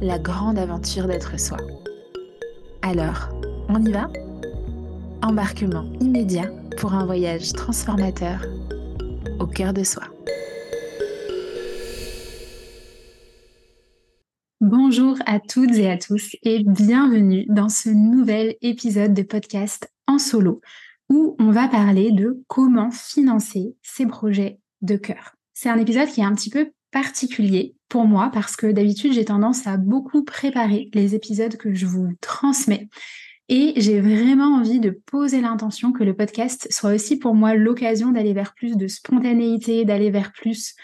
la grande aventure d'être soi. Alors, on y va? Embarquement immédiat pour un voyage transformateur au cœur de soi. Bonjour à toutes et à tous et bienvenue dans ce nouvel épisode de podcast en solo où on va parler de comment financer ses projets de cœur. C'est un épisode qui est un petit peu particulier pour moi parce que d'habitude j'ai tendance à beaucoup préparer les épisodes que je vous transmets. Et j'ai vraiment envie de poser l'intention que le podcast soit aussi pour moi l'occasion d'aller vers plus de spontanéité, d'aller vers plus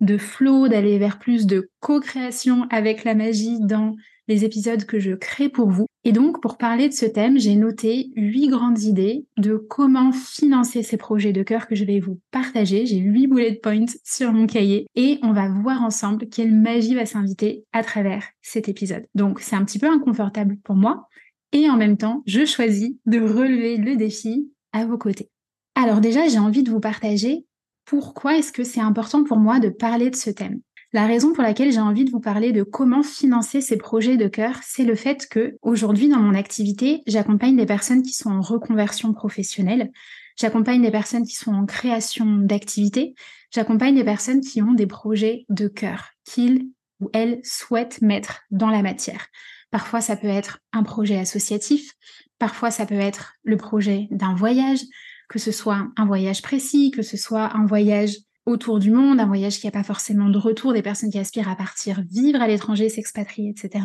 de flow, d'aller vers plus de co-création avec la magie dans les épisodes que je crée pour vous. Et donc, pour parler de ce thème, j'ai noté huit grandes idées de comment financer ces projets de cœur que je vais vous partager. J'ai huit bullet points sur mon cahier et on va voir ensemble quelle magie va s'inviter à travers cet épisode. Donc, c'est un petit peu inconfortable pour moi et en même temps, je choisis de relever le défi à vos côtés. Alors déjà, j'ai envie de vous partager pourquoi est-ce que c'est important pour moi de parler de ce thème. La raison pour laquelle j'ai envie de vous parler de comment financer ces projets de cœur, c'est le fait que aujourd'hui dans mon activité, j'accompagne des personnes qui sont en reconversion professionnelle, j'accompagne des personnes qui sont en création d'activités, j'accompagne des personnes qui ont des projets de cœur qu'ils ou elles souhaitent mettre dans la matière. Parfois ça peut être un projet associatif, parfois ça peut être le projet d'un voyage, que ce soit un voyage précis, que ce soit un voyage autour du monde, un voyage qui n'a pas forcément de retour, des personnes qui aspirent à partir vivre à l'étranger, s'expatrier, etc.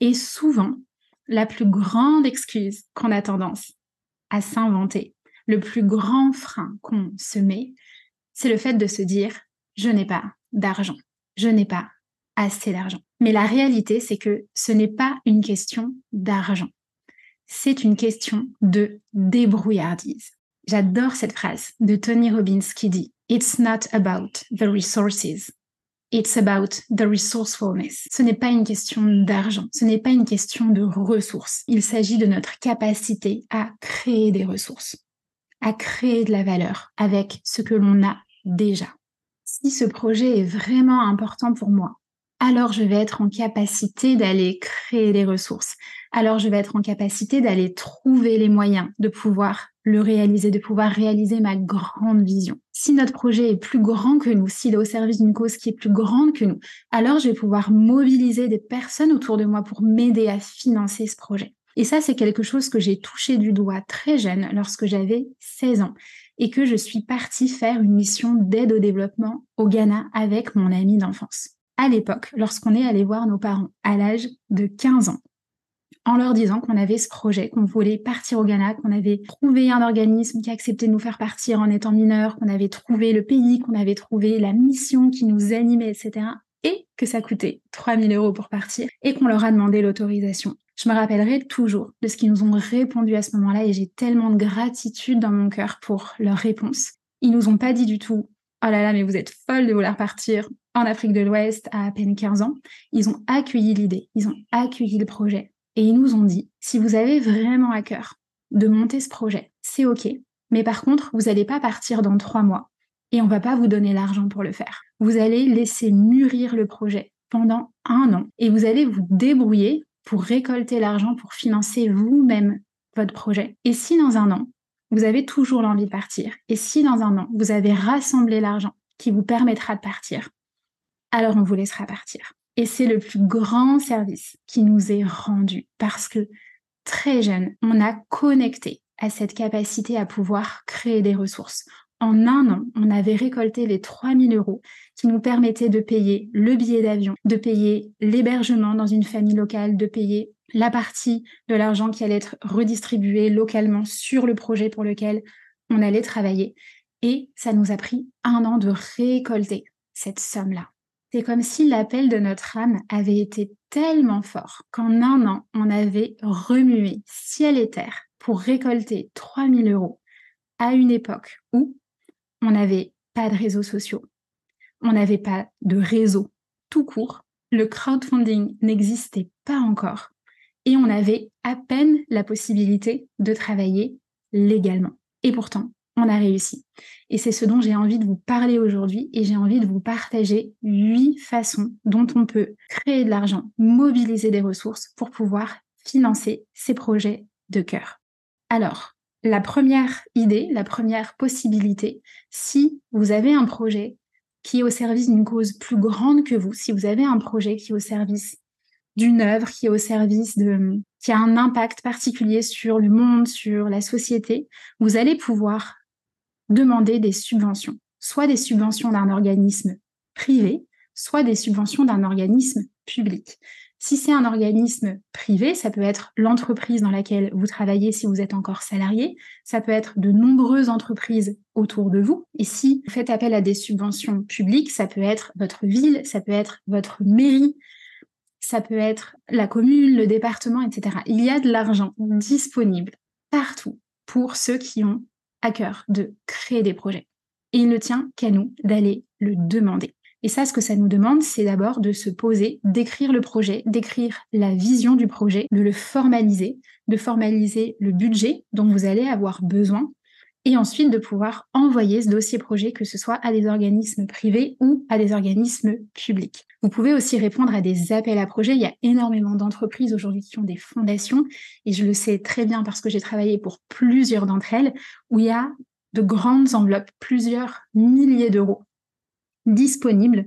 Et souvent, la plus grande excuse qu'on a tendance à s'inventer, le plus grand frein qu'on se met, c'est le fait de se dire je n'ai pas d'argent, je n'ai pas assez d'argent. Mais la réalité, c'est que ce n'est pas une question d'argent, c'est une question de débrouillardise. J'adore cette phrase de Tony Robbins qui dit It's not about the resources. It's about the resourcefulness. Ce n'est pas une question d'argent, ce n'est pas une question de ressources. Il s'agit de notre capacité à créer des ressources, à créer de la valeur avec ce que l'on a déjà. Si ce projet est vraiment important pour moi, alors je vais être en capacité d'aller créer des ressources. Alors je vais être en capacité d'aller trouver les moyens de pouvoir le réaliser, de pouvoir réaliser ma grande vision. Si notre projet est plus grand que nous, s'il est au service d'une cause qui est plus grande que nous, alors je vais pouvoir mobiliser des personnes autour de moi pour m'aider à financer ce projet. Et ça, c'est quelque chose que j'ai touché du doigt très jeune lorsque j'avais 16 ans et que je suis partie faire une mission d'aide au développement au Ghana avec mon ami d'enfance. À l'époque, lorsqu'on est allé voir nos parents à l'âge de 15 ans, en leur disant qu'on avait ce projet, qu'on voulait partir au Ghana, qu'on avait trouvé un organisme qui acceptait de nous faire partir en étant mineurs, qu'on avait trouvé le pays, qu'on avait trouvé la mission qui nous animait, etc. Et que ça coûtait 3000 euros pour partir et qu'on leur a demandé l'autorisation. Je me rappellerai toujours de ce qu'ils nous ont répondu à ce moment-là et j'ai tellement de gratitude dans mon cœur pour leur réponse. Ils nous ont pas dit du tout Oh là là, mais vous êtes folle de vouloir partir en Afrique de l'Ouest à peine 15 ans. Ils ont accueilli l'idée, ils ont accueilli le projet. Et ils nous ont dit, si vous avez vraiment à cœur de monter ce projet, c'est OK. Mais par contre, vous n'allez pas partir dans trois mois et on va pas vous donner l'argent pour le faire. Vous allez laisser mûrir le projet pendant un an et vous allez vous débrouiller pour récolter l'argent pour financer vous-même votre projet. Et si dans un an, vous avez toujours l'envie de partir, et si dans un an, vous avez rassemblé l'argent qui vous permettra de partir, alors on vous laissera partir. Et c'est le plus grand service qui nous est rendu parce que très jeune, on a connecté à cette capacité à pouvoir créer des ressources. en un an, on avait récolté les 3000 euros qui nous permettaient de payer le billet d'avion, de payer l'hébergement dans une famille locale, de payer la partie de l'argent qui allait être redistribuée localement sur le projet pour lequel on allait travailler. Et ça nous a pris un an de récolter cette somme-là. C'est comme si l'appel de notre âme avait été tellement fort qu'en un an, on avait remué ciel et terre pour récolter 3000 euros à une époque où on n'avait pas de réseaux sociaux, on n'avait pas de réseau tout court, le crowdfunding n'existait pas encore et on avait à peine la possibilité de travailler légalement. Et pourtant, on a réussi. Et c'est ce dont j'ai envie de vous parler aujourd'hui et j'ai envie de vous partager huit façons dont on peut créer de l'argent, mobiliser des ressources pour pouvoir financer ces projets de cœur. Alors, la première idée, la première possibilité, si vous avez un projet qui est au service d'une cause plus grande que vous, si vous avez un projet qui est au service d'une œuvre, qui est au service de, qui a un impact particulier sur le monde, sur la société, vous allez pouvoir demander des subventions, soit des subventions d'un organisme privé, soit des subventions d'un organisme public. Si c'est un organisme privé, ça peut être l'entreprise dans laquelle vous travaillez si vous êtes encore salarié, ça peut être de nombreuses entreprises autour de vous. Et si vous faites appel à des subventions publiques, ça peut être votre ville, ça peut être votre mairie, ça peut être la commune, le département, etc. Il y a de l'argent disponible partout pour ceux qui ont à cœur de créer des projets. Et il ne tient qu'à nous d'aller le demander. Et ça, ce que ça nous demande, c'est d'abord de se poser, d'écrire le projet, d'écrire la vision du projet, de le formaliser, de formaliser le budget dont vous allez avoir besoin et ensuite de pouvoir envoyer ce dossier projet, que ce soit à des organismes privés ou à des organismes publics. Vous pouvez aussi répondre à des appels à projets. Il y a énormément d'entreprises aujourd'hui qui ont des fondations, et je le sais très bien parce que j'ai travaillé pour plusieurs d'entre elles, où il y a de grandes enveloppes, plusieurs milliers d'euros disponibles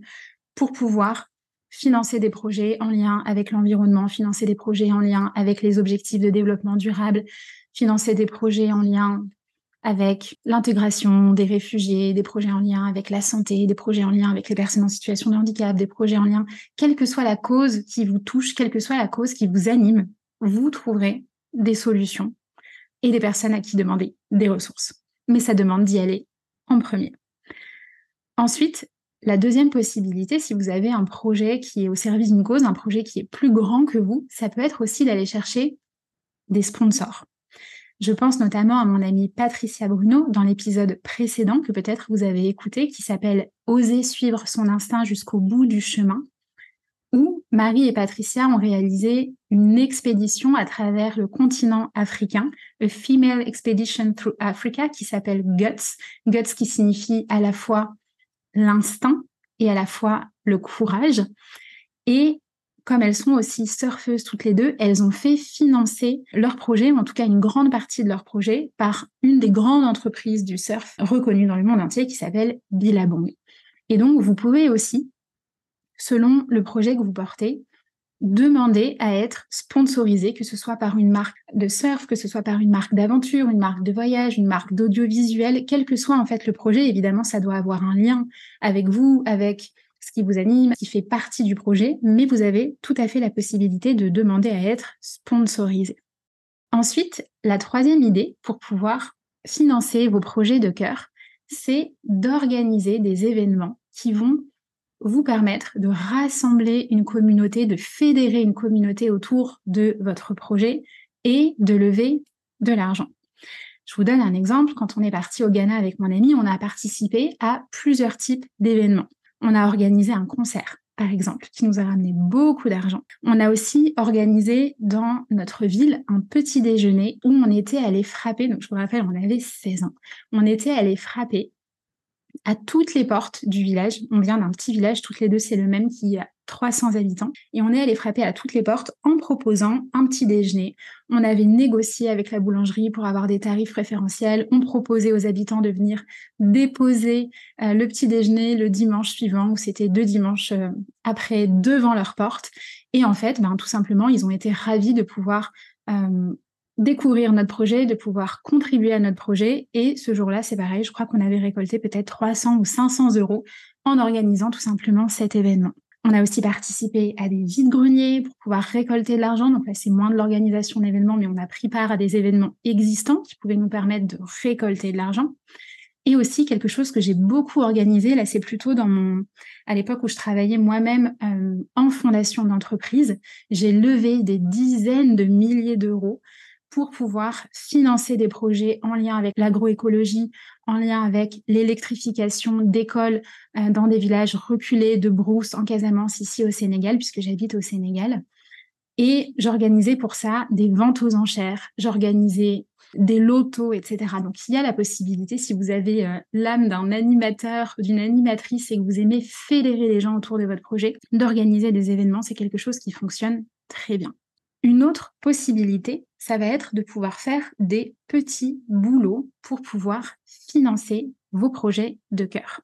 pour pouvoir financer des projets en lien avec l'environnement, financer des projets en lien avec les objectifs de développement durable, financer des projets en lien avec l'intégration des réfugiés, des projets en lien avec la santé, des projets en lien avec les personnes en situation de handicap, des projets en lien, quelle que soit la cause qui vous touche, quelle que soit la cause qui vous anime, vous trouverez des solutions et des personnes à qui demander des ressources. Mais ça demande d'y aller en premier. Ensuite, la deuxième possibilité, si vous avez un projet qui est au service d'une cause, un projet qui est plus grand que vous, ça peut être aussi d'aller chercher des sponsors. Je pense notamment à mon amie Patricia Bruno dans l'épisode précédent que peut-être vous avez écouté qui s'appelle Oser suivre son instinct jusqu'au bout du chemin où Marie et Patricia ont réalisé une expédition à travers le continent africain, A Female Expedition Through Africa, qui s'appelle GUTS. GUTS qui signifie à la fois l'instinct et à la fois le courage. Et comme elles sont aussi surfeuses toutes les deux, elles ont fait financer leur projet, en tout cas une grande partie de leur projet, par une des grandes entreprises du surf reconnues dans le monde entier qui s'appelle Billabong. Et donc, vous pouvez aussi, selon le projet que vous portez, demander à être sponsorisé, que ce soit par une marque de surf, que ce soit par une marque d'aventure, une marque de voyage, une marque d'audiovisuel, quel que soit en fait le projet, évidemment, ça doit avoir un lien avec vous, avec ce qui vous anime, qui fait partie du projet, mais vous avez tout à fait la possibilité de demander à être sponsorisé. Ensuite, la troisième idée pour pouvoir financer vos projets de cœur, c'est d'organiser des événements qui vont vous permettre de rassembler une communauté, de fédérer une communauté autour de votre projet et de lever de l'argent. Je vous donne un exemple. Quand on est parti au Ghana avec mon ami, on a participé à plusieurs types d'événements. On a organisé un concert, par exemple, qui nous a ramené beaucoup d'argent. On a aussi organisé dans notre ville un petit déjeuner où on était allé frapper, donc je vous rappelle, on avait 16 ans, on était allé frapper à toutes les portes du village. On vient d'un petit village, toutes les deux, c'est le même qui a 300 habitants. Et on est allé frapper à toutes les portes en proposant un petit déjeuner. On avait négocié avec la boulangerie pour avoir des tarifs préférentiels. On proposait aux habitants de venir déposer euh, le petit déjeuner le dimanche suivant, où c'était deux dimanches euh, après, devant leur porte. Et en fait, ben, tout simplement, ils ont été ravis de pouvoir euh, découvrir notre projet, de pouvoir contribuer à notre projet. Et ce jour-là, c'est pareil, je crois qu'on avait récolté peut-être 300 ou 500 euros en organisant tout simplement cet événement. On a aussi participé à des vides-greniers pour pouvoir récolter de l'argent. Donc là, c'est moins de l'organisation d'événements, mais on a pris part à des événements existants qui pouvaient nous permettre de récolter de l'argent. Et aussi quelque chose que j'ai beaucoup organisé, là c'est plutôt dans mon, à l'époque où je travaillais moi-même euh, en fondation d'entreprise, j'ai levé des dizaines de milliers d'euros pour pouvoir financer des projets en lien avec l'agroécologie, en lien avec l'électrification d'écoles euh, dans des villages reculés de brousse en Casamance ici au Sénégal, puisque j'habite au Sénégal. Et j'organisais pour ça des ventes aux enchères, j'organisais des lotos, etc. Donc il y a la possibilité, si vous avez euh, l'âme d'un animateur, d'une animatrice et que vous aimez fédérer les gens autour de votre projet, d'organiser des événements, c'est quelque chose qui fonctionne très bien. Une autre possibilité, ça va être de pouvoir faire des petits boulots pour pouvoir financer vos projets de cœur.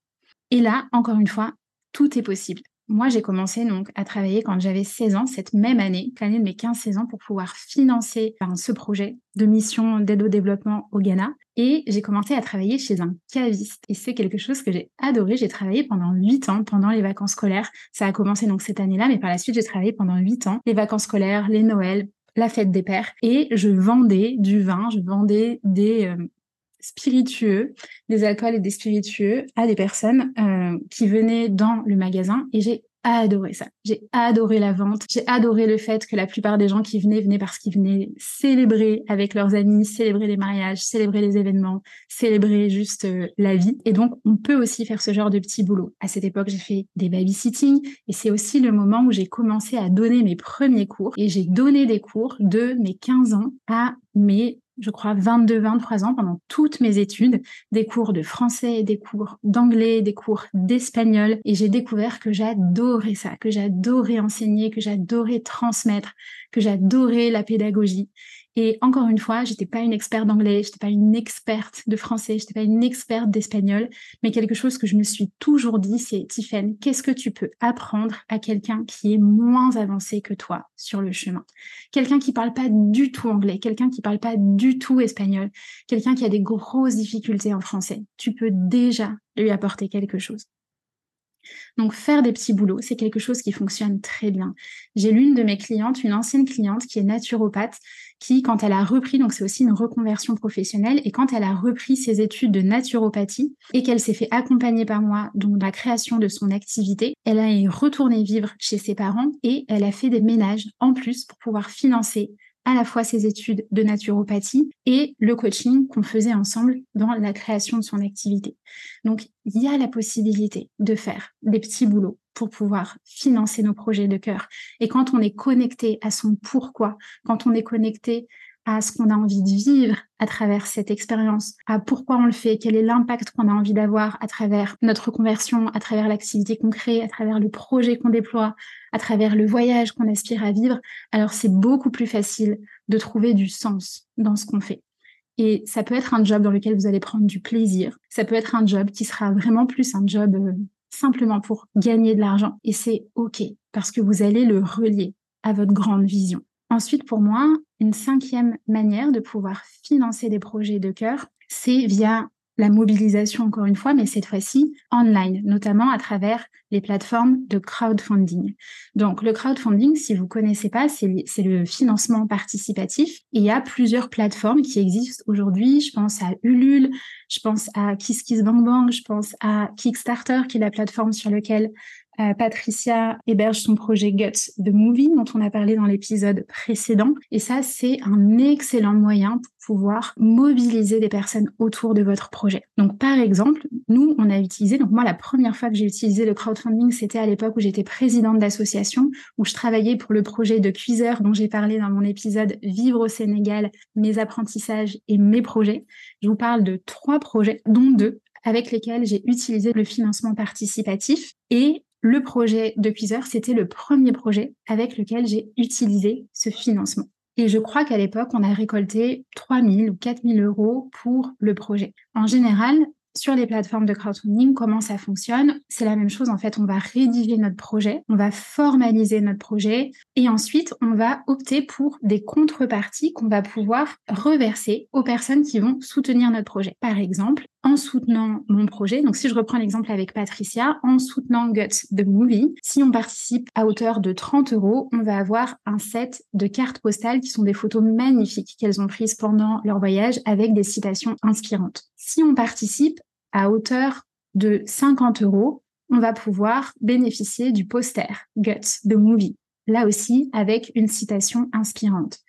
Et là, encore une fois, tout est possible. Moi, j'ai commencé donc à travailler quand j'avais 16 ans, cette même année, l'année de mes 15-16 ans, pour pouvoir financer ce projet de mission d'aide au développement au Ghana. Et j'ai commencé à travailler chez un caviste. Et c'est quelque chose que j'ai adoré. J'ai travaillé pendant 8 ans, pendant les vacances scolaires. Ça a commencé donc cette année-là, mais par la suite, j'ai travaillé pendant 8 ans. Les vacances scolaires, les Noëls, la fête des pères. Et je vendais du vin, je vendais des... Euh, spiritueux, des alcools et des spiritueux à des personnes euh, qui venaient dans le magasin et j'ai adoré ça. J'ai adoré la vente. J'ai adoré le fait que la plupart des gens qui venaient venaient parce qu'ils venaient célébrer avec leurs amis, célébrer les mariages, célébrer les événements, célébrer juste euh, la vie. Et donc, on peut aussi faire ce genre de petits boulots. À cette époque, j'ai fait des babysitting et c'est aussi le moment où j'ai commencé à donner mes premiers cours et j'ai donné des cours de mes 15 ans à mes je crois, 22, 23 ans pendant toutes mes études, des cours de français, des cours d'anglais, des cours d'espagnol. Et j'ai découvert que j'adorais ça, que j'adorais enseigner, que j'adorais transmettre, que j'adorais la pédagogie. Et encore une fois, j'étais pas une experte d'anglais, j'étais pas une experte de français, j'étais pas une experte d'espagnol, mais quelque chose que je me suis toujours dit, c'est Tiffen, qu'est-ce que tu peux apprendre à quelqu'un qui est moins avancé que toi sur le chemin? Quelqu'un qui parle pas du tout anglais, quelqu'un qui parle pas du tout espagnol, quelqu'un qui a des grosses difficultés en français. Tu peux déjà lui apporter quelque chose. Donc faire des petits boulots, c'est quelque chose qui fonctionne très bien. J'ai l'une de mes clientes, une ancienne cliente qui est naturopathe, qui quand elle a repris, donc c'est aussi une reconversion professionnelle, et quand elle a repris ses études de naturopathie et qu'elle s'est fait accompagner par moi dans la création de son activité, elle a retourné vivre chez ses parents et elle a fait des ménages en plus pour pouvoir financer à la fois ses études de naturopathie et le coaching qu'on faisait ensemble dans la création de son activité. Donc, il y a la possibilité de faire des petits boulots pour pouvoir financer nos projets de cœur. Et quand on est connecté à son pourquoi, quand on est connecté à ce qu'on a envie de vivre à travers cette expérience, à pourquoi on le fait, quel est l'impact qu'on a envie d'avoir à travers notre conversion, à travers l'activité qu'on crée, à travers le projet qu'on déploie, à travers le voyage qu'on aspire à vivre, alors c'est beaucoup plus facile de trouver du sens dans ce qu'on fait. Et ça peut être un job dans lequel vous allez prendre du plaisir. Ça peut être un job qui sera vraiment plus un job euh, simplement pour gagner de l'argent. Et c'est OK parce que vous allez le relier à votre grande vision. Ensuite, pour moi, une cinquième manière de pouvoir financer des projets de cœur, c'est via la mobilisation, encore une fois, mais cette fois-ci online, notamment à travers les plateformes de crowdfunding. Donc, le crowdfunding, si vous connaissez pas, c'est le financement participatif. il y a plusieurs plateformes qui existent aujourd'hui. Je pense à Ulule, je pense à KissKissBankBank, je pense à Kickstarter, qui est la plateforme sur laquelle euh, Patricia héberge son projet Guts the Movie dont on a parlé dans l'épisode précédent. Et ça, c'est un excellent moyen pour pouvoir mobiliser des personnes autour de votre projet. Donc, par exemple, nous, on a utilisé, donc moi, la première fois que j'ai utilisé le crowdfunding, c'était à l'époque où j'étais présidente d'association, où je travaillais pour le projet de cuiseur dont j'ai parlé dans mon épisode Vivre au Sénégal, mes apprentissages et mes projets. Je vous parle de trois projets, dont deux avec lesquels j'ai utilisé le financement participatif. Et le projet de Cuiseur, c'était le premier projet avec lequel j'ai utilisé ce financement. Et je crois qu'à l'époque, on a récolté 3 000 ou 4 000 euros pour le projet. En général, sur les plateformes de crowdfunding, comment ça fonctionne? C'est la même chose, en fait, on va rédiger notre projet, on va formaliser notre projet et ensuite on va opter pour des contreparties qu'on va pouvoir reverser aux personnes qui vont soutenir notre projet. Par exemple, en soutenant mon projet, donc si je reprends l'exemple avec Patricia, en soutenant Guts the Movie, si on participe à hauteur de 30 euros, on va avoir un set de cartes postales qui sont des photos magnifiques qu'elles ont prises pendant leur voyage avec des citations inspirantes. Si on participe à hauteur de 50 euros, on va pouvoir bénéficier du poster Guts the Movie, là aussi avec une citation inspirante.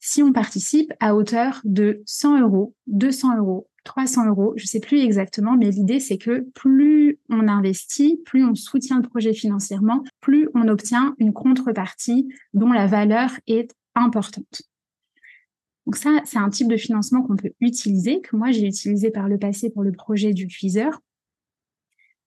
Si on participe à hauteur de 100 euros, 200 euros, 300 euros, je ne sais plus exactement, mais l'idée c'est que plus on investit, plus on soutient le projet financièrement, plus on obtient une contrepartie dont la valeur est importante. Donc ça, c'est un type de financement qu'on peut utiliser, que moi j'ai utilisé par le passé pour le projet du cuiseur,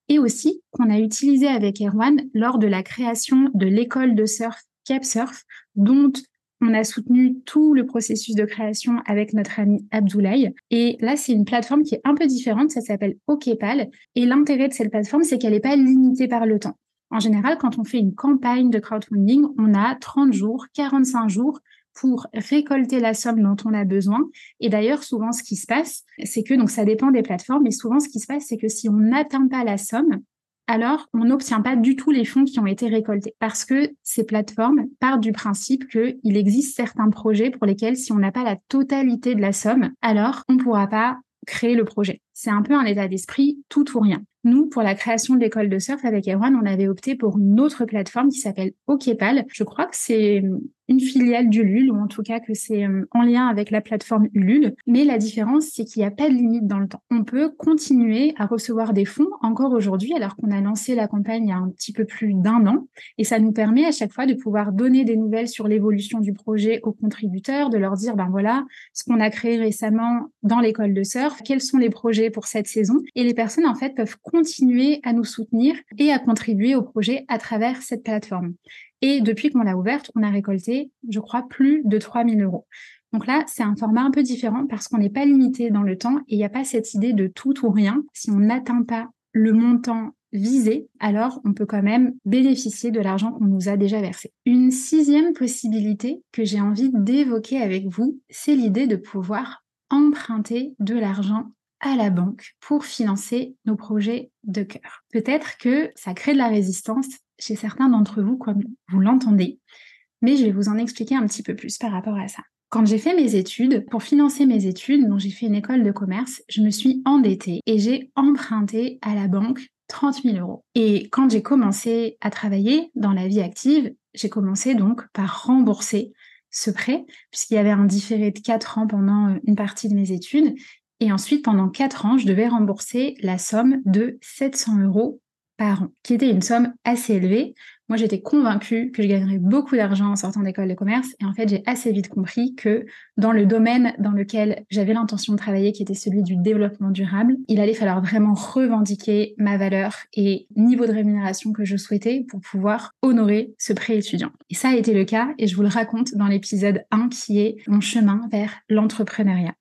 et aussi qu'on a utilisé avec Erwan lors de la création de l'école de surf Cap Surf, dont on a soutenu tout le processus de création avec notre ami Abdoulaye. Et là, c'est une plateforme qui est un peu différente. Ça s'appelle OKPAL. Et l'intérêt de cette plateforme, c'est qu'elle n'est pas limitée par le temps. En général, quand on fait une campagne de crowdfunding, on a 30 jours, 45 jours pour récolter la somme dont on a besoin. Et d'ailleurs, souvent, ce qui se passe, c'est que, donc ça dépend des plateformes, mais souvent, ce qui se passe, c'est que si on n'atteint pas la somme, alors on n'obtient pas du tout les fonds qui ont été récoltés parce que ces plateformes partent du principe qu'il existe certains projets pour lesquels si on n'a pas la totalité de la somme, alors on ne pourra pas créer le projet. C'est un peu un état d'esprit tout ou rien. Nous, pour la création de l'école de surf avec Erwan, on avait opté pour une autre plateforme qui s'appelle Okepal. Je crois que c'est une filiale d'Ulule, ou en tout cas que c'est euh, en lien avec la plateforme Ulule. Mais la différence, c'est qu'il n'y a pas de limite dans le temps. On peut continuer à recevoir des fonds encore aujourd'hui, alors qu'on a lancé la campagne il y a un petit peu plus d'un an. Et ça nous permet à chaque fois de pouvoir donner des nouvelles sur l'évolution du projet aux contributeurs, de leur dire, ben voilà, ce qu'on a créé récemment dans l'école de surf, quels sont les projets pour cette saison. Et les personnes, en fait, peuvent continuer à nous soutenir et à contribuer au projet à travers cette plateforme. Et depuis qu'on l'a ouverte, on a récolté, je crois, plus de 3000 euros. Donc là, c'est un format un peu différent parce qu'on n'est pas limité dans le temps et il n'y a pas cette idée de tout ou rien. Si on n'atteint pas le montant visé, alors on peut quand même bénéficier de l'argent qu'on nous a déjà versé. Une sixième possibilité que j'ai envie d'évoquer avec vous, c'est l'idée de pouvoir emprunter de l'argent à la banque pour financer nos projets de cœur. Peut-être que ça crée de la résistance chez certains d'entre vous, comme vous l'entendez, mais je vais vous en expliquer un petit peu plus par rapport à ça. Quand j'ai fait mes études, pour financer mes études, dont j'ai fait une école de commerce, je me suis endettée et j'ai emprunté à la banque 30 000 euros. Et quand j'ai commencé à travailler dans la vie active, j'ai commencé donc par rembourser ce prêt, puisqu'il y avait un différé de 4 ans pendant une partie de mes études. Et ensuite, pendant 4 ans, je devais rembourser la somme de 700 euros par an, qui était une somme assez élevée. Moi, j'étais convaincue que je gagnerais beaucoup d'argent en sortant d'école de commerce. Et en fait, j'ai assez vite compris que dans le domaine dans lequel j'avais l'intention de travailler, qui était celui du développement durable, il allait falloir vraiment revendiquer ma valeur et niveau de rémunération que je souhaitais pour pouvoir honorer ce prêt étudiant. Et ça a été le cas, et je vous le raconte dans l'épisode 1 qui est mon chemin vers l'entrepreneuriat.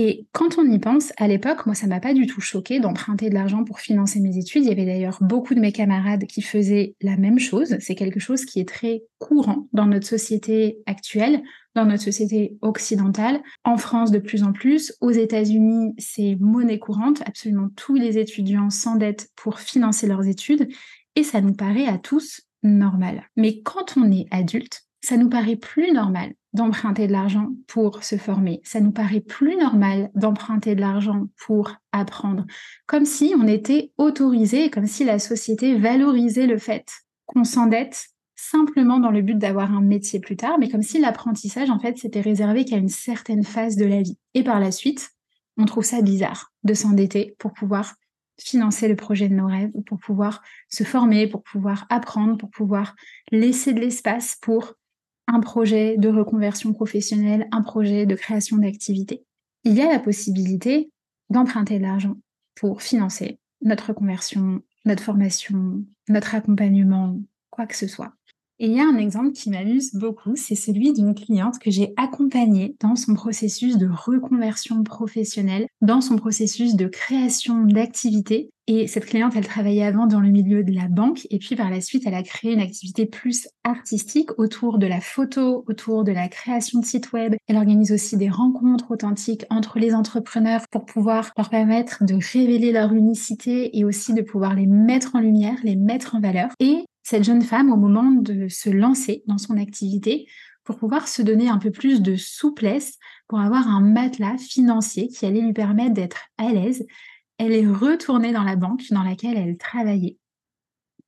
Et quand on y pense, à l'époque, moi, ça m'a pas du tout choqué d'emprunter de l'argent pour financer mes études. Il y avait d'ailleurs beaucoup de mes camarades qui faisaient la même chose. C'est quelque chose qui est très courant dans notre société actuelle, dans notre société occidentale. En France, de plus en plus. Aux États-Unis, c'est monnaie courante. Absolument tous les étudiants s'endettent pour financer leurs études. Et ça nous paraît à tous normal. Mais quand on est adulte, ça nous paraît plus normal d'emprunter de l'argent pour se former. Ça nous paraît plus normal d'emprunter de l'argent pour apprendre. Comme si on était autorisé, comme si la société valorisait le fait qu'on s'endette simplement dans le but d'avoir un métier plus tard, mais comme si l'apprentissage, en fait, s'était réservé qu'à une certaine phase de la vie. Et par la suite, on trouve ça bizarre de s'endetter pour pouvoir financer le projet de nos rêves, pour pouvoir se former, pour pouvoir apprendre, pour pouvoir laisser de l'espace pour un projet de reconversion professionnelle, un projet de création d'activité. Il y a la possibilité d'emprunter de l'argent pour financer notre reconversion, notre formation, notre accompagnement, quoi que ce soit. Et il y a un exemple qui m'amuse beaucoup, c'est celui d'une cliente que j'ai accompagnée dans son processus de reconversion professionnelle, dans son processus de création d'activité. Et cette cliente, elle travaillait avant dans le milieu de la banque et puis par la suite, elle a créé une activité plus artistique autour de la photo, autour de la création de sites web. Elle organise aussi des rencontres authentiques entre les entrepreneurs pour pouvoir leur permettre de révéler leur unicité et aussi de pouvoir les mettre en lumière, les mettre en valeur. Et cette jeune femme, au moment de se lancer dans son activité, pour pouvoir se donner un peu plus de souplesse, pour avoir un matelas financier qui allait lui permettre d'être à l'aise, elle est retournée dans la banque dans laquelle elle travaillait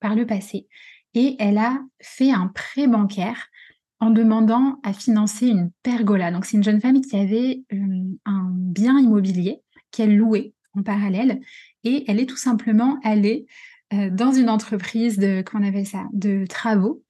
par le passé et elle a fait un prêt bancaire en demandant à financer une pergola. Donc c'est une jeune femme qui avait euh, un bien immobilier qu'elle louait en parallèle et elle est tout simplement allée euh, dans une entreprise de, travaux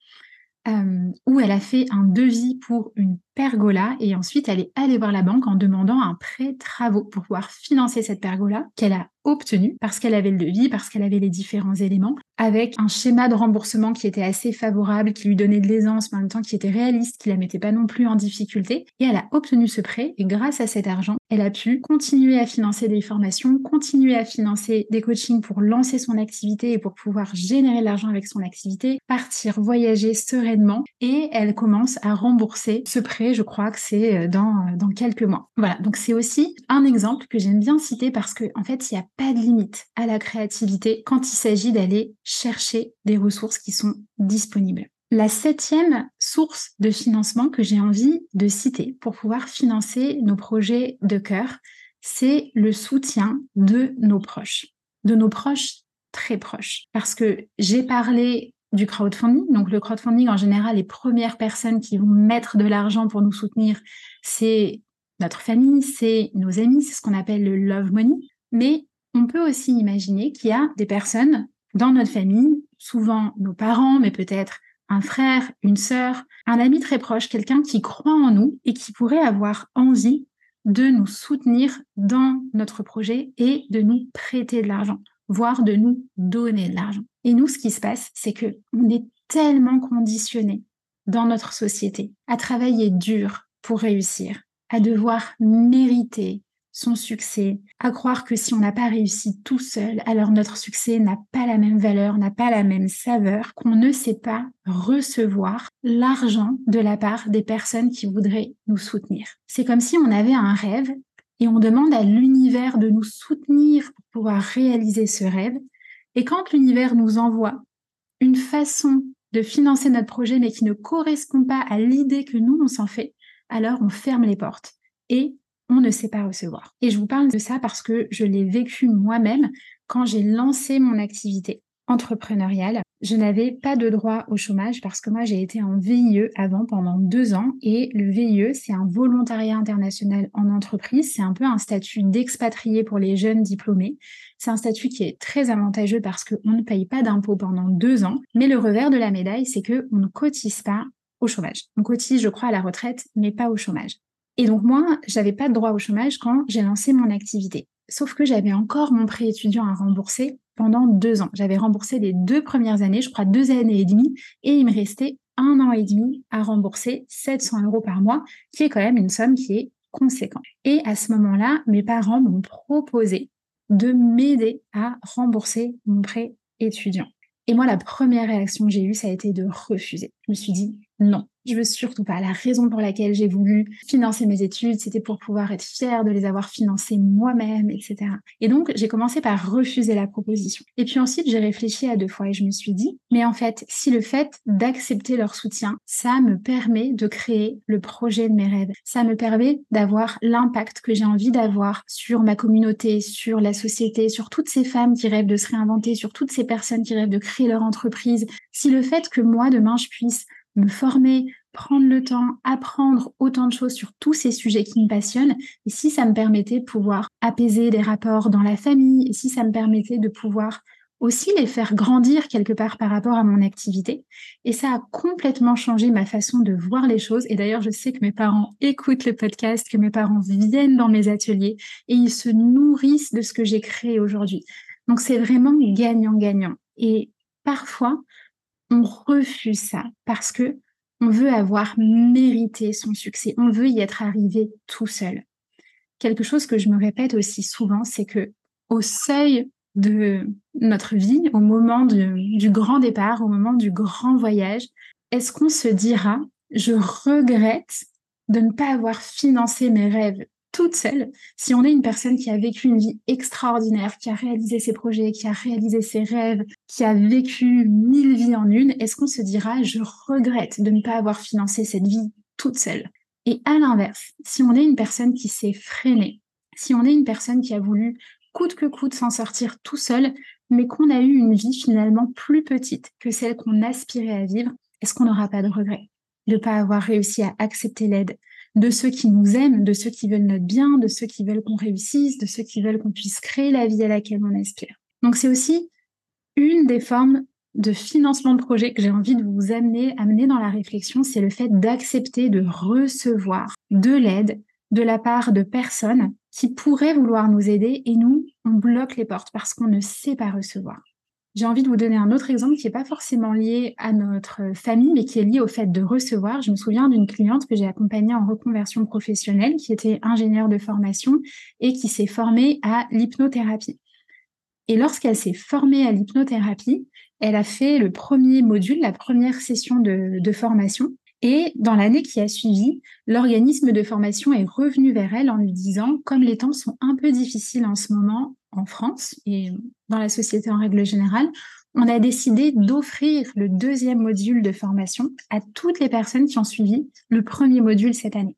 euh, où elle a fait un devis pour une pergola et ensuite elle est allée voir la banque en demandant un prêt travaux pour pouvoir financer cette pergola qu'elle a obtenu parce qu'elle avait le devis, parce qu'elle avait les différents éléments, avec un schéma de remboursement qui était assez favorable, qui lui donnait de l'aisance, mais en même temps qui était réaliste, qui la mettait pas non plus en difficulté. Et elle a obtenu ce prêt et grâce à cet argent, elle a pu continuer à financer des formations, continuer à financer des coachings pour lancer son activité et pour pouvoir générer de l'argent avec son activité, partir voyager sereinement et elle commence à rembourser ce prêt, je crois que c'est euh, dans, euh, dans quelques mois. Voilà, donc c'est aussi un exemple que j'aime bien citer parce qu'en en fait, il y a pas de limite à la créativité quand il s'agit d'aller chercher des ressources qui sont disponibles. La septième source de financement que j'ai envie de citer pour pouvoir financer nos projets de cœur, c'est le soutien de nos proches, de nos proches très proches. Parce que j'ai parlé du crowdfunding. Donc le crowdfunding, en général, les premières personnes qui vont mettre de l'argent pour nous soutenir, c'est notre famille, c'est nos amis, c'est ce qu'on appelle le love money. Mais on peut aussi imaginer qu'il y a des personnes dans notre famille, souvent nos parents, mais peut-être un frère, une sœur, un ami très proche, quelqu'un qui croit en nous et qui pourrait avoir envie de nous soutenir dans notre projet et de nous prêter de l'argent, voire de nous donner de l'argent. Et nous, ce qui se passe, c'est que on est tellement conditionnés dans notre société à travailler dur pour réussir, à devoir mériter, son succès, à croire que si on n'a pas réussi tout seul, alors notre succès n'a pas la même valeur, n'a pas la même saveur, qu'on ne sait pas recevoir l'argent de la part des personnes qui voudraient nous soutenir. C'est comme si on avait un rêve et on demande à l'univers de nous soutenir pour pouvoir réaliser ce rêve. Et quand l'univers nous envoie une façon de financer notre projet mais qui ne correspond pas à l'idée que nous on s'en fait, alors on ferme les portes et on ne sait pas recevoir. Et je vous parle de ça parce que je l'ai vécu moi-même quand j'ai lancé mon activité entrepreneuriale. Je n'avais pas de droit au chômage parce que moi j'ai été en VIE avant pendant deux ans et le VIE c'est un volontariat international en entreprise, c'est un peu un statut d'expatrié pour les jeunes diplômés. C'est un statut qui est très avantageux parce qu'on ne paye pas d'impôts pendant deux ans, mais le revers de la médaille c'est que on ne cotise pas au chômage. On cotise je crois à la retraite mais pas au chômage. Et donc moi, j'avais pas de droit au chômage quand j'ai lancé mon activité. Sauf que j'avais encore mon prêt étudiant à rembourser pendant deux ans. J'avais remboursé les deux premières années, je crois deux années et demie, et il me restait un an et demi à rembourser 700 euros par mois, qui est quand même une somme qui est conséquente. Et à ce moment-là, mes parents m'ont proposé de m'aider à rembourser mon prêt étudiant. Et moi, la première réaction que j'ai eue, ça a été de refuser. Je me suis dit, non, je veux surtout pas. La raison pour laquelle j'ai voulu financer mes études, c'était pour pouvoir être fière de les avoir financées moi-même, etc. Et donc, j'ai commencé par refuser la proposition. Et puis ensuite, j'ai réfléchi à deux fois et je me suis dit, mais en fait, si le fait d'accepter leur soutien, ça me permet de créer le projet de mes rêves. Ça me permet d'avoir l'impact que j'ai envie d'avoir sur ma communauté, sur la société, sur toutes ces femmes qui rêvent de se réinventer, sur toutes ces personnes qui rêvent de créer leur entreprise. Si le fait que moi, demain, je puisse me former, prendre le temps, apprendre autant de choses sur tous ces sujets qui me passionnent, et si ça me permettait de pouvoir apaiser des rapports dans la famille, et si ça me permettait de pouvoir aussi les faire grandir quelque part par rapport à mon activité. Et ça a complètement changé ma façon de voir les choses. Et d'ailleurs, je sais que mes parents écoutent le podcast, que mes parents viennent dans mes ateliers et ils se nourrissent de ce que j'ai créé aujourd'hui. Donc c'est vraiment gagnant-gagnant. Et parfois, on refuse ça parce que on veut avoir mérité son succès, on veut y être arrivé tout seul. Quelque chose que je me répète aussi souvent, c'est que au seuil de notre vie, au moment du, du grand départ, au moment du grand voyage, est-ce qu'on se dira, je regrette de ne pas avoir financé mes rêves? Toute seule, si on est une personne qui a vécu une vie extraordinaire, qui a réalisé ses projets, qui a réalisé ses rêves, qui a vécu mille vies en une, est-ce qu'on se dira je regrette de ne pas avoir financé cette vie toute seule? Et à l'inverse, si on est une personne qui s'est freinée, si on est une personne qui a voulu coûte que coûte s'en sortir tout seul, mais qu'on a eu une vie finalement plus petite que celle qu'on aspirait à vivre, est-ce qu'on n'aura pas de regret de ne pas avoir réussi à accepter l'aide, de ceux qui nous aiment, de ceux qui veulent notre bien, de ceux qui veulent qu'on réussisse, de ceux qui veulent qu'on puisse créer la vie à laquelle on aspire. Donc c'est aussi une des formes de financement de projet que j'ai envie de vous amener, amener dans la réflexion, c'est le fait d'accepter de recevoir de l'aide de la part de personnes qui pourraient vouloir nous aider et nous, on bloque les portes parce qu'on ne sait pas recevoir. J'ai envie de vous donner un autre exemple qui n'est pas forcément lié à notre famille, mais qui est lié au fait de recevoir. Je me souviens d'une cliente que j'ai accompagnée en reconversion professionnelle, qui était ingénieure de formation et qui s'est formée à l'hypnothérapie. Et lorsqu'elle s'est formée à l'hypnothérapie, elle a fait le premier module, la première session de, de formation. Et dans l'année qui a suivi, l'organisme de formation est revenu vers elle en lui disant, comme les temps sont un peu difficiles en ce moment en France et dans la société en règle générale, on a décidé d'offrir le deuxième module de formation à toutes les personnes qui ont suivi le premier module cette année.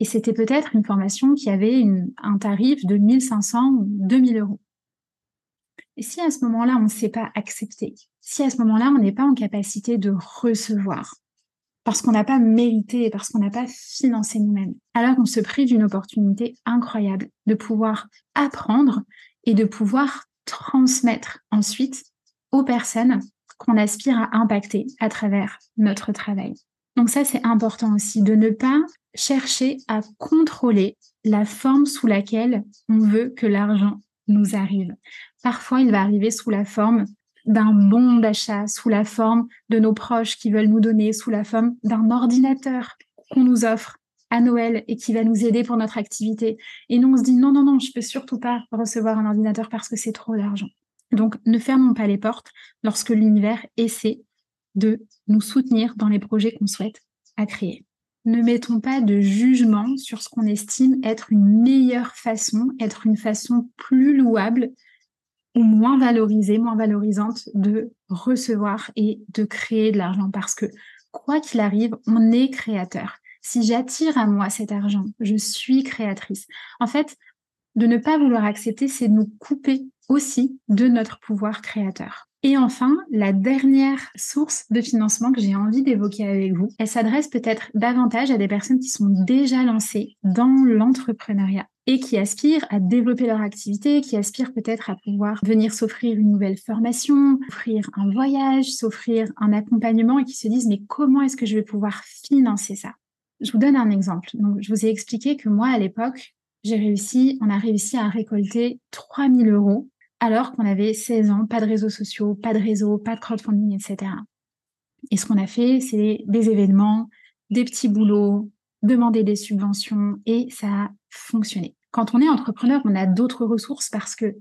Et c'était peut-être une formation qui avait un tarif de 1500 ou 2000 euros. Et si à ce moment-là, on ne sait pas accepter, si à ce moment-là, on n'est pas en capacité de recevoir, parce qu'on n'a pas mérité, parce qu'on n'a pas financé nous-mêmes, alors on se prive d'une opportunité incroyable de pouvoir apprendre et de pouvoir transmettre ensuite aux personnes qu'on aspire à impacter à travers notre travail. Donc ça, c'est important aussi de ne pas chercher à contrôler la forme sous laquelle on veut que l'argent nous arrive. Parfois, il va arriver sous la forme d'un bon d'achat, sous la forme de nos proches qui veulent nous donner, sous la forme d'un ordinateur qu'on nous offre à Noël et qui va nous aider pour notre activité. Et nous, on se dit non, non, non, je peux surtout pas recevoir un ordinateur parce que c'est trop d'argent. Donc, ne fermons pas les portes lorsque l'univers essaie de nous soutenir dans les projets qu'on souhaite à créer. Ne mettons pas de jugement sur ce qu'on estime être une meilleure façon, être une façon plus louable ou moins valorisée, moins valorisante de recevoir et de créer de l'argent parce que quoi qu'il arrive, on est créateur si j'attire à moi cet argent, je suis créatrice. En fait, de ne pas vouloir accepter, c'est de nous couper aussi de notre pouvoir créateur. Et enfin, la dernière source de financement que j'ai envie d'évoquer avec vous, elle s'adresse peut-être davantage à des personnes qui sont déjà lancées dans l'entrepreneuriat et qui aspirent à développer leur activité, qui aspirent peut-être à pouvoir venir s'offrir une nouvelle formation, offrir un voyage, s'offrir un accompagnement et qui se disent mais comment est-ce que je vais pouvoir financer ça? Je vous donne un exemple. Je vous ai expliqué que moi, à l'époque, j'ai réussi, on a réussi à récolter 3000 euros alors qu'on avait 16 ans, pas de réseaux sociaux, pas de réseau, pas de crowdfunding, etc. Et ce qu'on a fait, c'est des événements, des petits boulots, demander des subventions et ça a fonctionné. Quand on est entrepreneur, on a d'autres ressources parce que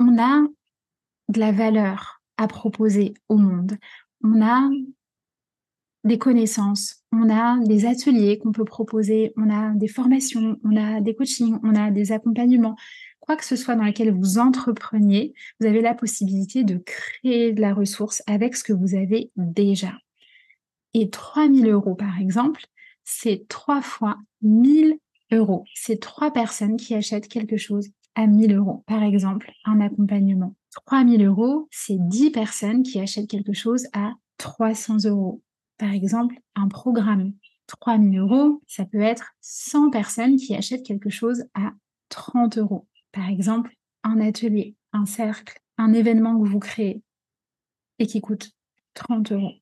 on a de la valeur à proposer au monde. On a des connaissances, on a des ateliers qu'on peut proposer, on a des formations, on a des coachings, on a des accompagnements. Quoi que ce soit dans lequel vous entrepreniez, vous avez la possibilité de créer de la ressource avec ce que vous avez déjà. Et 3000 euros, par exemple, c'est trois fois 1000 euros. C'est trois personnes qui achètent quelque chose à 1000 euros. Par exemple, un accompagnement. 3000 euros, c'est 10 personnes qui achètent quelque chose à 300 euros. Par exemple, un programme 3 000 euros, ça peut être 100 personnes qui achètent quelque chose à 30 euros. Par exemple, un atelier, un cercle, un événement que vous créez et qui coûte 30 euros.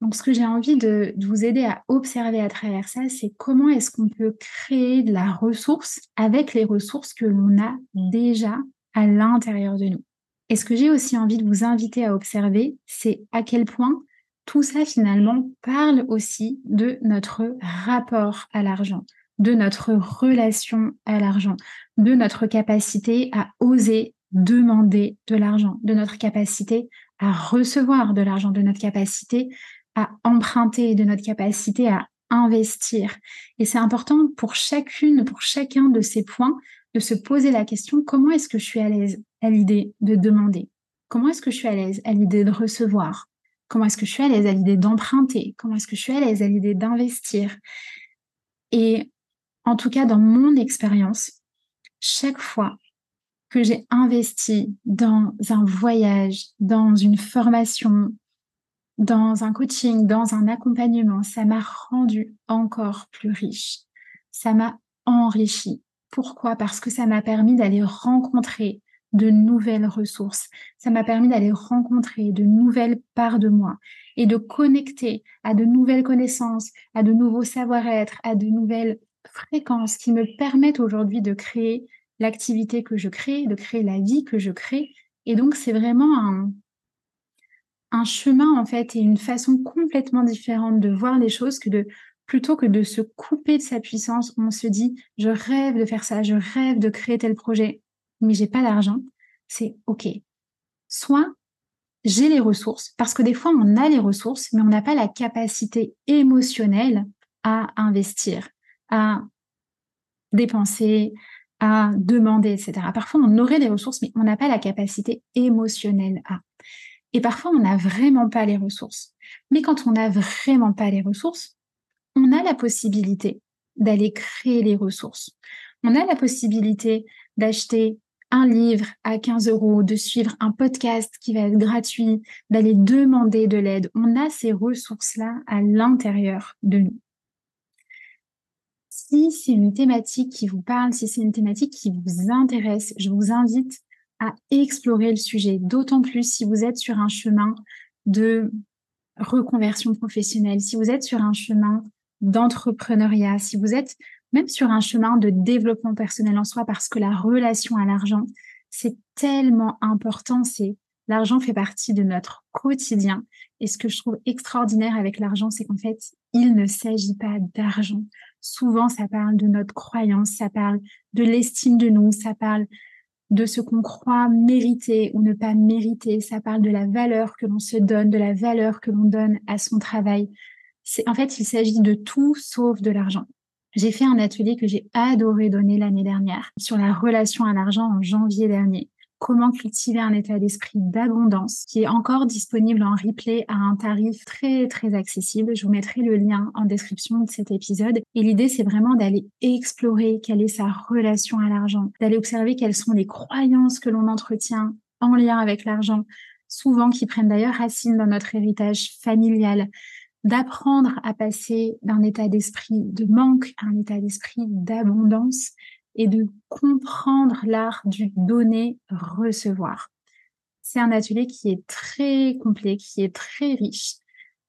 Donc, ce que j'ai envie de, de, vous aider à observer à travers ça, c'est comment est-ce qu'on peut créer de la ressource avec les ressources que l'on a déjà à l'intérieur de nous. Et ce que j'ai aussi envie de vous inviter à observer, c'est à quel point tout ça finalement parle aussi de notre rapport à l'argent, de notre relation à l'argent, de notre capacité à oser demander de l'argent, de notre capacité à recevoir de l'argent, de notre capacité à emprunter, de notre capacité à investir. Et c'est important pour chacune, pour chacun de ces points, de se poser la question, comment est-ce que je suis à l'aise à l'idée de demander? Comment est-ce que je suis à l'aise à l'idée de recevoir? Comment est-ce que je suis à l'aise à l'idée d'emprunter? Comment est-ce que je suis à à l'idée d'investir? Et en tout cas, dans mon expérience, chaque fois que j'ai investi dans un voyage, dans une formation, dans un coaching, dans un accompagnement, ça m'a rendu encore plus riche. Ça m'a enrichi. Pourquoi? Parce que ça m'a permis d'aller rencontrer de nouvelles ressources. Ça m'a permis d'aller rencontrer de nouvelles parts de moi et de connecter à de nouvelles connaissances, à de nouveaux savoir-être, à de nouvelles fréquences qui me permettent aujourd'hui de créer l'activité que je crée, de créer la vie que je crée. Et donc, c'est vraiment un, un chemin, en fait, et une façon complètement différente de voir les choses que de plutôt que de se couper de sa puissance, on se dit, je rêve de faire ça, je rêve de créer tel projet mais j'ai pas d'argent, c'est OK. Soit j'ai les ressources, parce que des fois, on a les ressources, mais on n'a pas la capacité émotionnelle à investir, à dépenser, à demander, etc. Parfois, on aurait les ressources, mais on n'a pas la capacité émotionnelle à. Et parfois, on n'a vraiment pas les ressources. Mais quand on n'a vraiment pas les ressources, on a la possibilité d'aller créer les ressources. On a la possibilité d'acheter un livre à 15 euros, de suivre un podcast qui va être gratuit, d'aller demander de l'aide. On a ces ressources-là à l'intérieur de nous. Si c'est une thématique qui vous parle, si c'est une thématique qui vous intéresse, je vous invite à explorer le sujet, d'autant plus si vous êtes sur un chemin de reconversion professionnelle, si vous êtes sur un chemin d'entrepreneuriat, si vous êtes même sur un chemin de développement personnel en soi, parce que la relation à l'argent, c'est tellement important. C'est l'argent fait partie de notre quotidien. Et ce que je trouve extraordinaire avec l'argent, c'est qu'en fait, il ne s'agit pas d'argent. Souvent, ça parle de notre croyance, ça parle de l'estime de nous, ça parle de ce qu'on croit mériter ou ne pas mériter, ça parle de la valeur que l'on se donne, de la valeur que l'on donne à son travail. En fait, il s'agit de tout sauf de l'argent. J'ai fait un atelier que j'ai adoré donner l'année dernière sur la relation à l'argent en janvier dernier. Comment cultiver un état d'esprit d'abondance qui est encore disponible en replay à un tarif très très accessible. Je vous mettrai le lien en description de cet épisode. Et l'idée, c'est vraiment d'aller explorer quelle est sa relation à l'argent, d'aller observer quelles sont les croyances que l'on entretient en lien avec l'argent, souvent qui prennent d'ailleurs racine dans notre héritage familial, d'apprendre à passer d'un état d'esprit de manque à un état d'esprit d'abondance et de comprendre l'art du donner, recevoir. C'est un atelier qui est très complet, qui est très riche.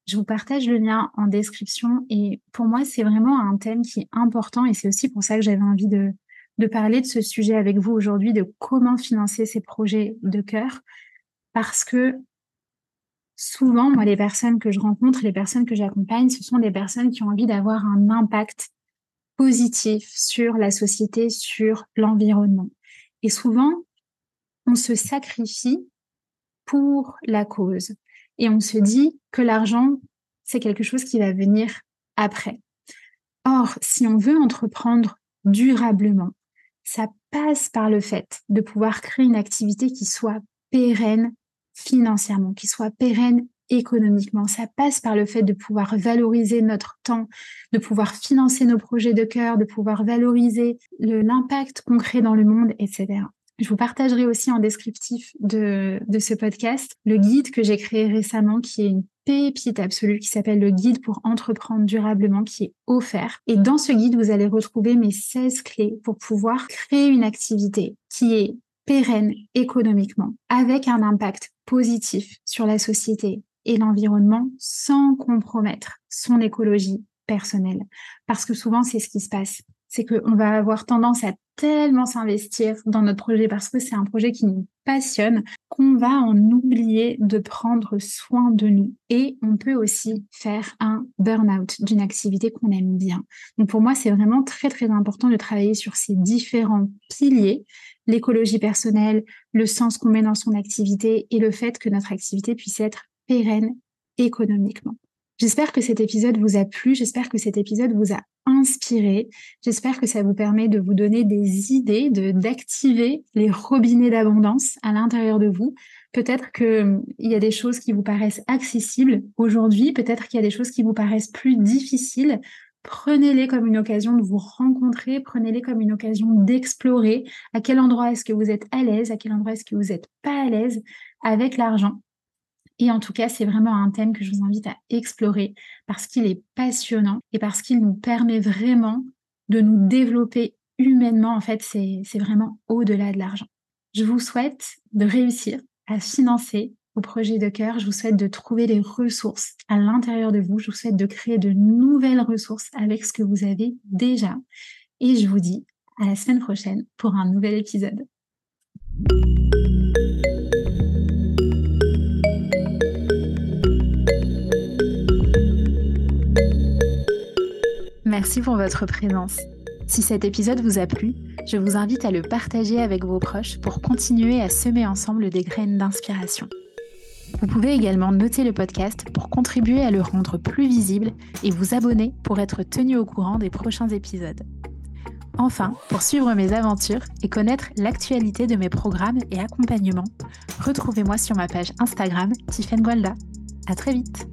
Je vous partage le lien en description et pour moi, c'est vraiment un thème qui est important et c'est aussi pour ça que j'avais envie de, de parler de ce sujet avec vous aujourd'hui, de comment financer ces projets de cœur parce que souvent, moi, les personnes que je rencontre, les personnes que j'accompagne, ce sont des personnes qui ont envie d'avoir un impact positif sur la société, sur l'environnement. Et souvent, on se sacrifie pour la cause. Et on se dit que l'argent, c'est quelque chose qui va venir après. Or, si on veut entreprendre durablement, ça passe par le fait de pouvoir créer une activité qui soit pérenne financièrement, qui soit pérenne économiquement. Ça passe par le fait de pouvoir valoriser notre temps, de pouvoir financer nos projets de cœur, de pouvoir valoriser l'impact qu'on crée dans le monde, etc. Je vous partagerai aussi en descriptif de, de ce podcast le guide que j'ai créé récemment qui est une pépite absolue qui s'appelle le guide pour entreprendre durablement qui est offert. Et dans ce guide, vous allez retrouver mes 16 clés pour pouvoir créer une activité qui est pérenne économiquement, avec un impact positif sur la société et l'environnement sans compromettre son écologie personnelle. Parce que souvent, c'est ce qui se passe. C'est qu'on va avoir tendance à tellement s'investir dans notre projet parce que c'est un projet qui nous passionne qu'on va en oublier de prendre soin de nous. Et on peut aussi faire un burn-out d'une activité qu'on aime bien. Donc pour moi, c'est vraiment très très important de travailler sur ces différents piliers, l'écologie personnelle, le sens qu'on met dans son activité et le fait que notre activité puisse être pérenne économiquement. J'espère que cet épisode vous a plu, j'espère que cet épisode vous a inspiré, j'espère que ça vous permet de vous donner des idées, de d'activer les robinets d'abondance à l'intérieur de vous. Peut-être qu'il hum, y a des choses qui vous paraissent accessibles aujourd'hui, peut-être qu'il y a des choses qui vous paraissent plus difficiles. Prenez-les comme une occasion de vous rencontrer, prenez-les comme une occasion d'explorer à quel endroit est-ce que vous êtes à l'aise, à quel endroit est-ce que vous n'êtes pas à l'aise avec l'argent. Et en tout cas, c'est vraiment un thème que je vous invite à explorer parce qu'il est passionnant et parce qu'il nous permet vraiment de nous développer humainement. En fait, c'est vraiment au-delà de l'argent. Je vous souhaite de réussir à financer vos projets de cœur. Je vous souhaite de trouver des ressources à l'intérieur de vous. Je vous souhaite de créer de nouvelles ressources avec ce que vous avez déjà. Et je vous dis à la semaine prochaine pour un nouvel épisode. Merci pour votre présence. Si cet épisode vous a plu, je vous invite à le partager avec vos proches pour continuer à semer ensemble des graines d'inspiration. Vous pouvez également noter le podcast pour contribuer à le rendre plus visible et vous abonner pour être tenu au courant des prochains épisodes. Enfin, pour suivre mes aventures et connaître l'actualité de mes programmes et accompagnements, retrouvez-moi sur ma page Instagram Tiffen Gualda. À très vite!